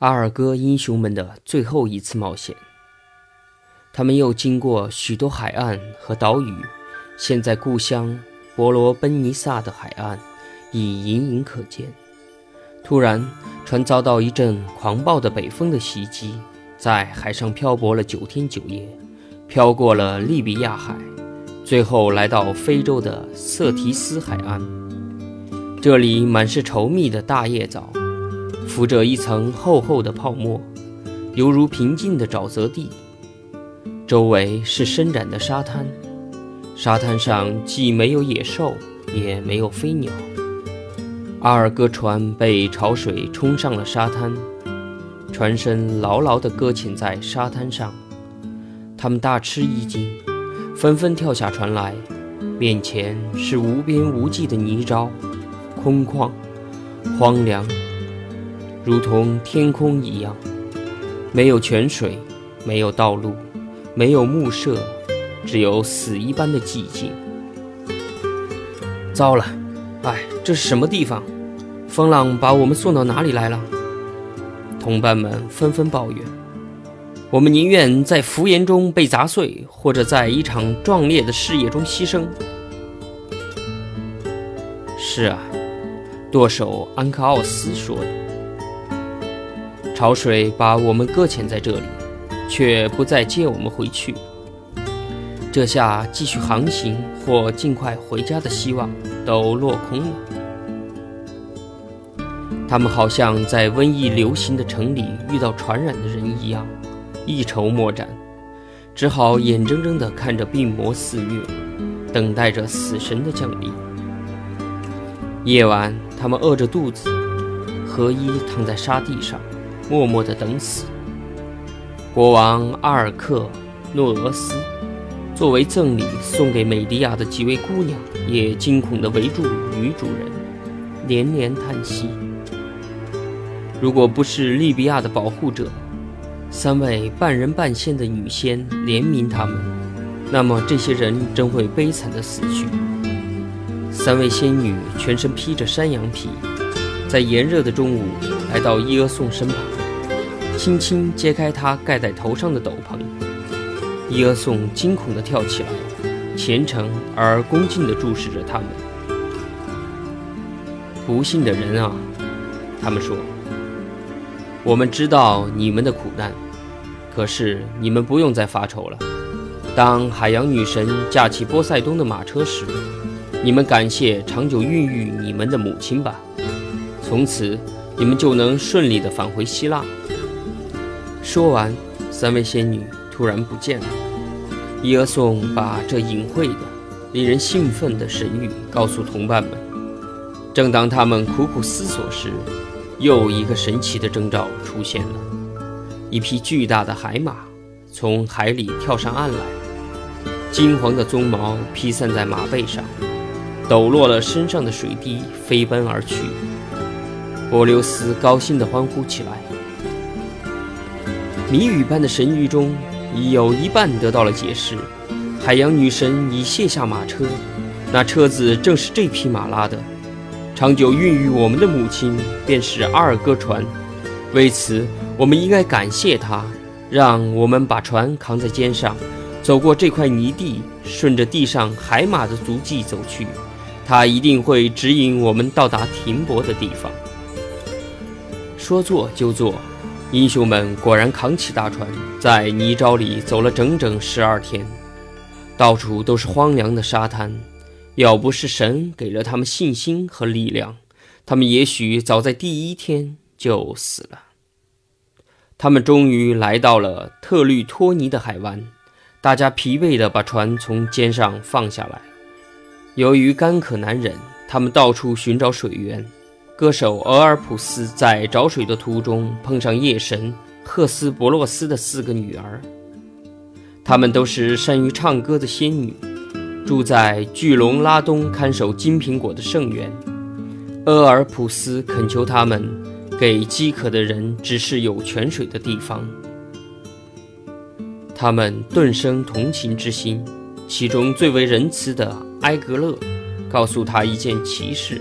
阿尔戈英雄们的最后一次冒险。他们又经过许多海岸和岛屿，现在故乡伯罗奔尼撒的海岸已隐隐可见。突然，船遭到一阵狂暴的北风的袭击，在海上漂泊了九天九夜，飘过了利比亚海，最后来到非洲的瑟提斯海岸。这里满是稠密的大叶藻。浮着一层厚厚的泡沫，犹如平静的沼泽地。周围是伸展的沙滩，沙滩上既没有野兽，也没有飞鸟。阿尔戈船被潮水冲上了沙滩，船身牢牢地搁浅在沙滩上。他们大吃一惊，纷纷跳下船来。面前是无边无际的泥沼，空旷，荒凉。如同天空一样，没有泉水，没有道路，没有暮色，只有死一般的寂静。糟了，哎，这是什么地方？风浪把我们送到哪里来了？同伴们纷纷抱怨：“我们宁愿在浮岩中被砸碎，或者在一场壮烈的事业中牺牲。”是啊，舵手安克奥斯说的。潮水把我们搁浅在这里，却不再接我们回去。这下继续航行或尽快回家的希望都落空了。他们好像在瘟疫流行的城里遇到传染的人一样，一筹莫展，只好眼睁睁地看着病魔肆虐，等待着死神的降临。夜晚，他们饿着肚子，合衣躺在沙地上。默默地等死。国王阿尔克诺俄斯作为赠礼送给美迪亚的几位姑娘，也惊恐地围住女主人，连连叹息。如果不是利比亚的保护者，三位半人半仙的女仙怜悯他们，那么这些人真会悲惨地死去。三位仙女全身披着山羊皮，在炎热的中午来到伊俄宋身旁。轻轻揭开他盖在头上的斗篷，伊俄宋惊恐地跳起来，虔诚而恭敬地注视着他们。不幸的人啊，他们说：“我们知道你们的苦难，可是你们不用再发愁了。当海洋女神驾起波塞冬的马车时，你们感谢长久孕育你们的母亲吧。从此，你们就能顺利地返回希腊。”说完，三位仙女突然不见了。伊俄宋把这隐晦的、令人兴奋的神谕告诉同伴们。正当他们苦苦思索时，又一个神奇的征兆出现了：一匹巨大的海马从海里跳上岸来，金黄的鬃毛披散在马背上，抖落了身上的水滴，飞奔而去。波留斯高兴地欢呼起来。谜语般的神谕中，已有一半得到了解释。海洋女神已卸下马车，那车子正是这匹马拉的。长久孕育我们的母亲便是阿尔戈船，为此我们应该感谢她，让我们把船扛在肩上，走过这块泥地，顺着地上海马的足迹走去。她一定会指引我们到达停泊的地方。说做就做。英雄们果然扛起大船，在泥沼里走了整整十二天，到处都是荒凉的沙滩。要不是神给了他们信心和力量，他们也许早在第一天就死了。他们终于来到了特律托尼的海湾，大家疲惫地把船从肩上放下来。由于干渴难忍，他们到处寻找水源。歌手俄尔普斯在找水的途中碰上夜神赫斯伯洛斯的四个女儿，她们都是善于唱歌的仙女，住在巨龙拉东看守金苹果的圣园。俄尔普斯恳求他们给饥渴的人指示有泉水的地方。他们顿生同情之心，其中最为仁慈的埃格勒告诉他一件奇事。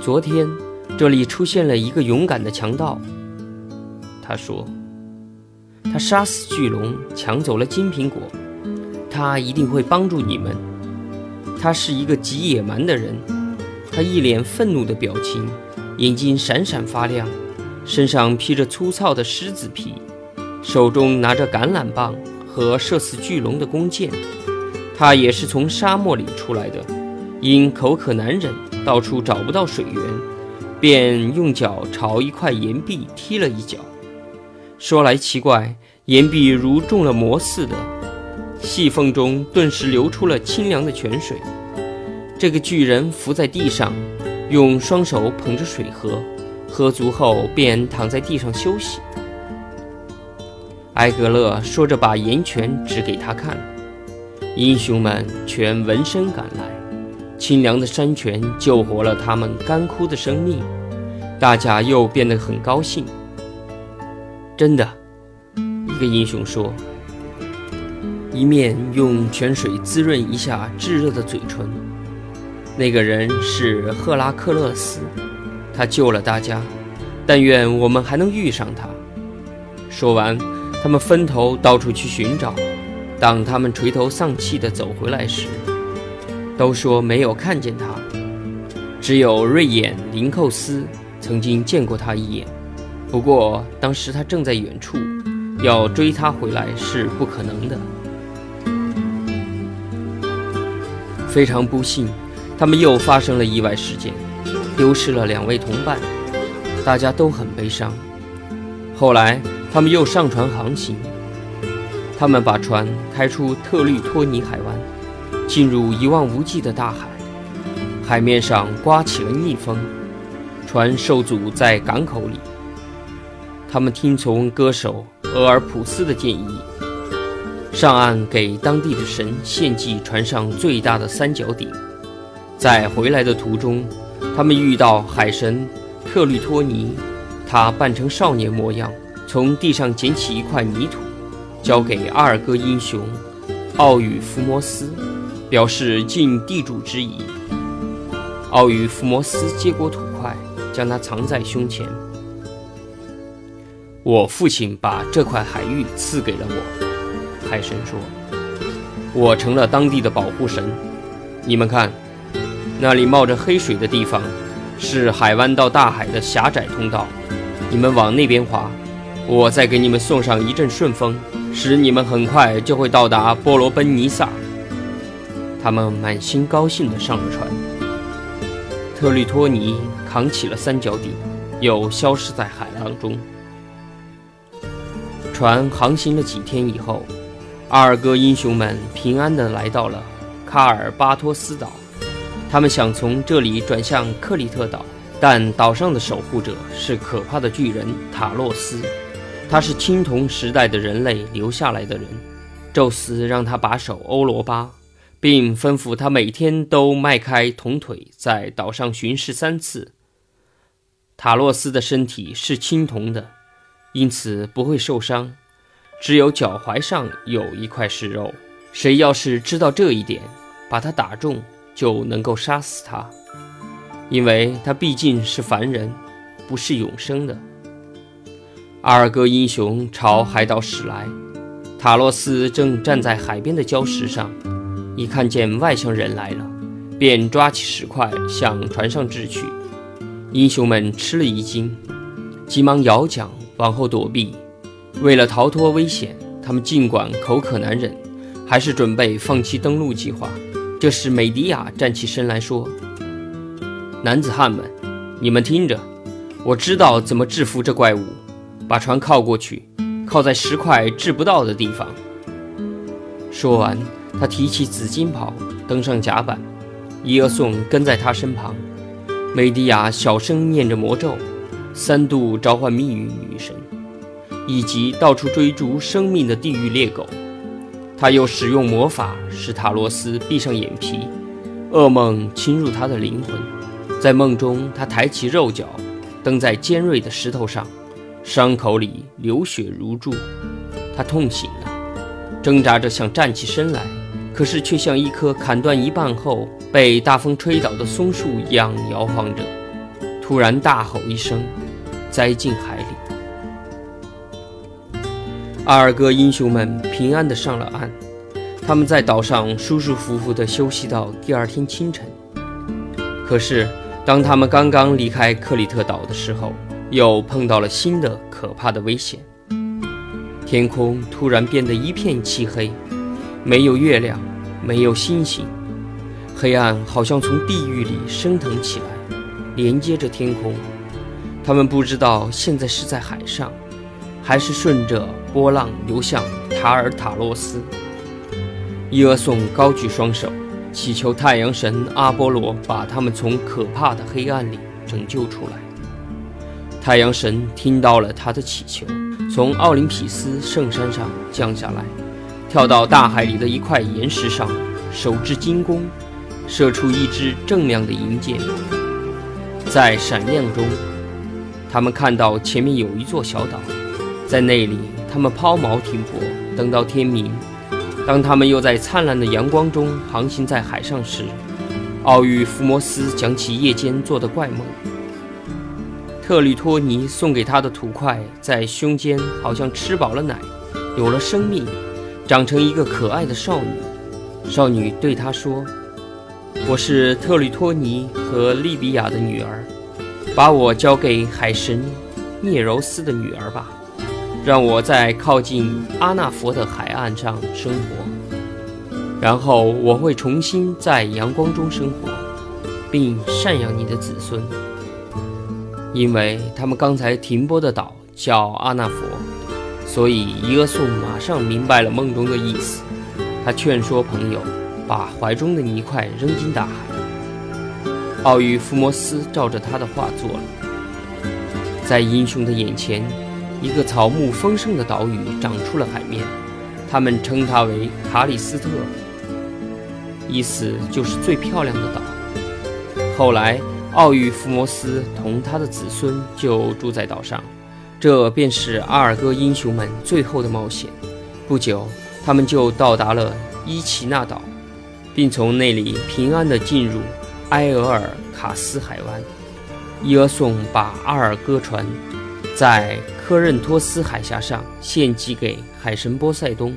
昨天，这里出现了一个勇敢的强盗。他说：“他杀死巨龙，抢走了金苹果，他一定会帮助你们。他是一个极野蛮的人，他一脸愤怒的表情，眼睛闪闪发亮，身上披着粗糙的狮子皮，手中拿着橄榄棒和射死巨龙的弓箭。他也是从沙漠里出来的，因口渴难忍，到处找不到水源。”便用脚朝一块岩壁踢了一脚，说来奇怪，岩壁如中了魔似的，细缝中顿时流出了清凉的泉水。这个巨人伏在地上，用双手捧着水喝，喝足后便躺在地上休息。埃格勒说着，把岩泉指给他看，英雄们全闻声赶来。清凉的山泉救活了他们干枯的生命，大家又变得很高兴。真的，一个英雄说，一面用泉水滋润一下炙热的嘴唇。那个人是赫拉克勒斯，他救了大家，但愿我们还能遇上他。说完，他们分头到处去寻找。当他们垂头丧气地走回来时，都说没有看见他，只有瑞眼林寇斯曾经见过他一眼。不过当时他正在远处，要追他回来是不可能的。非常不幸，他们又发生了意外事件，丢失了两位同伴，大家都很悲伤。后来他们又上船航行，他们把船开出特律托尼海湾。进入一望无际的大海，海面上刮起了逆风，船受阻在港口里。他们听从歌手俄尔普斯的建议，上岸给当地的神献祭船上最大的三角鼎。在回来的途中，他们遇到海神特律托尼，他扮成少年模样，从地上捡起一块泥土，交给阿尔戈英雄奥与福摩斯。表示尽地主之谊。奥与福摩斯接过土块，将它藏在胸前。我父亲把这块海域赐给了我，海神说：“我成了当地的保护神。你们看，那里冒着黑水的地方，是海湾到大海的狭窄通道。你们往那边划，我再给你们送上一阵顺风，使你们很快就会到达波罗奔尼撒。”他们满心高兴地上了船。特律托尼扛起了三角鼎，又消失在海浪中。船航行了几天以后，阿尔戈英雄们平安地来到了卡尔巴托斯岛。他们想从这里转向克里特岛，但岛上的守护者是可怕的巨人塔洛斯。他是青铜时代的人类留下来的人。宙斯让他把守欧罗巴。并吩咐他每天都迈开铜腿在岛上巡视三次。塔洛斯的身体是青铜的，因此不会受伤，只有脚踝上有一块是肉。谁要是知道这一点，把他打中，就能够杀死他，因为他毕竟是凡人，不是永生的。阿尔戈英雄朝海岛驶来，塔洛斯正站在海边的礁石上。一看见外乡人来了，便抓起石块向船上掷去。英雄们吃了一惊，急忙摇桨往后躲避。为了逃脱危险，他们尽管口渴难忍，还是准备放弃登陆计划。这时，美迪亚站起身来说：“男子汉们，你们听着，我知道怎么制服这怪物。把船靠过去，靠在石块掷不到的地方。”说完。他提起紫金袍，登上甲板，伊俄宋跟在他身旁。美迪亚小声念着魔咒，三度召唤命运女神，以及到处追逐生命的地狱猎狗。他又使用魔法，使塔罗斯闭上眼皮，噩梦侵入他的灵魂。在梦中，他抬起肉脚，蹬在尖锐的石头上，伤口里流血如注。他痛醒了，挣扎着想站起身来。可是，却像一棵砍断一半后被大风吹倒的松树一样摇晃着。突然大吼一声，栽进海里。阿尔戈英雄们平安地上了岸，他们在岛上舒舒服服地休息到第二天清晨。可是，当他们刚刚离开克里特岛的时候，又碰到了新的可怕的危险。天空突然变得一片漆黑，没有月亮，没有星星，黑暗好像从地狱里升腾起来，连接着天空。他们不知道现在是在海上，还是顺着波浪流向塔尔塔洛斯。伊俄宋高举双手，祈求太阳神阿波罗把他们从可怕的黑暗里拯救出来。太阳神听到了他的祈求。从奥林匹斯圣山上降下来，跳到大海里的一块岩石上，手执金弓，射出一支锃亮的银箭。在闪亮中，他们看到前面有一座小岛，在那里，他们抛锚停泊，等到天明。当他们又在灿烂的阳光中航行在海上时，奥玉福摩斯讲起夜间做的怪梦。特吕托尼送给他的土块在胸间，好像吃饱了奶，有了生命，长成一个可爱的少女。少女对他说：“我是特吕托尼和利比亚的女儿，把我交给海神涅柔斯的女儿吧，让我在靠近阿纳佛的海岸上生活，然后我会重新在阳光中生活，并赡养你的子孙。”因为他们刚才停泊的岛叫阿纳佛，所以伊俄宋马上明白了梦中的意思。他劝说朋友把怀中的泥块扔进大海。奥玉福摩斯照着他的话做了。在英雄的眼前，一个草木丰盛的岛屿长出了海面，他们称它为卡里斯特，意思就是最漂亮的岛。后来。奥玉福摩斯同他的子孙就住在岛上，这便是阿尔戈英雄们最后的冒险。不久，他们就到达了伊奇纳岛，并从那里平安地进入埃俄尔卡斯海湾。伊俄宋把阿尔戈船在科任托斯海峡上献祭给海神波塞冬。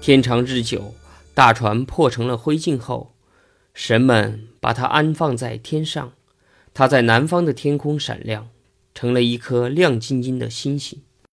天长日久，大船破成了灰烬后，神们把它安放在天上。它在南方的天空闪亮，成了一颗亮晶晶的星星。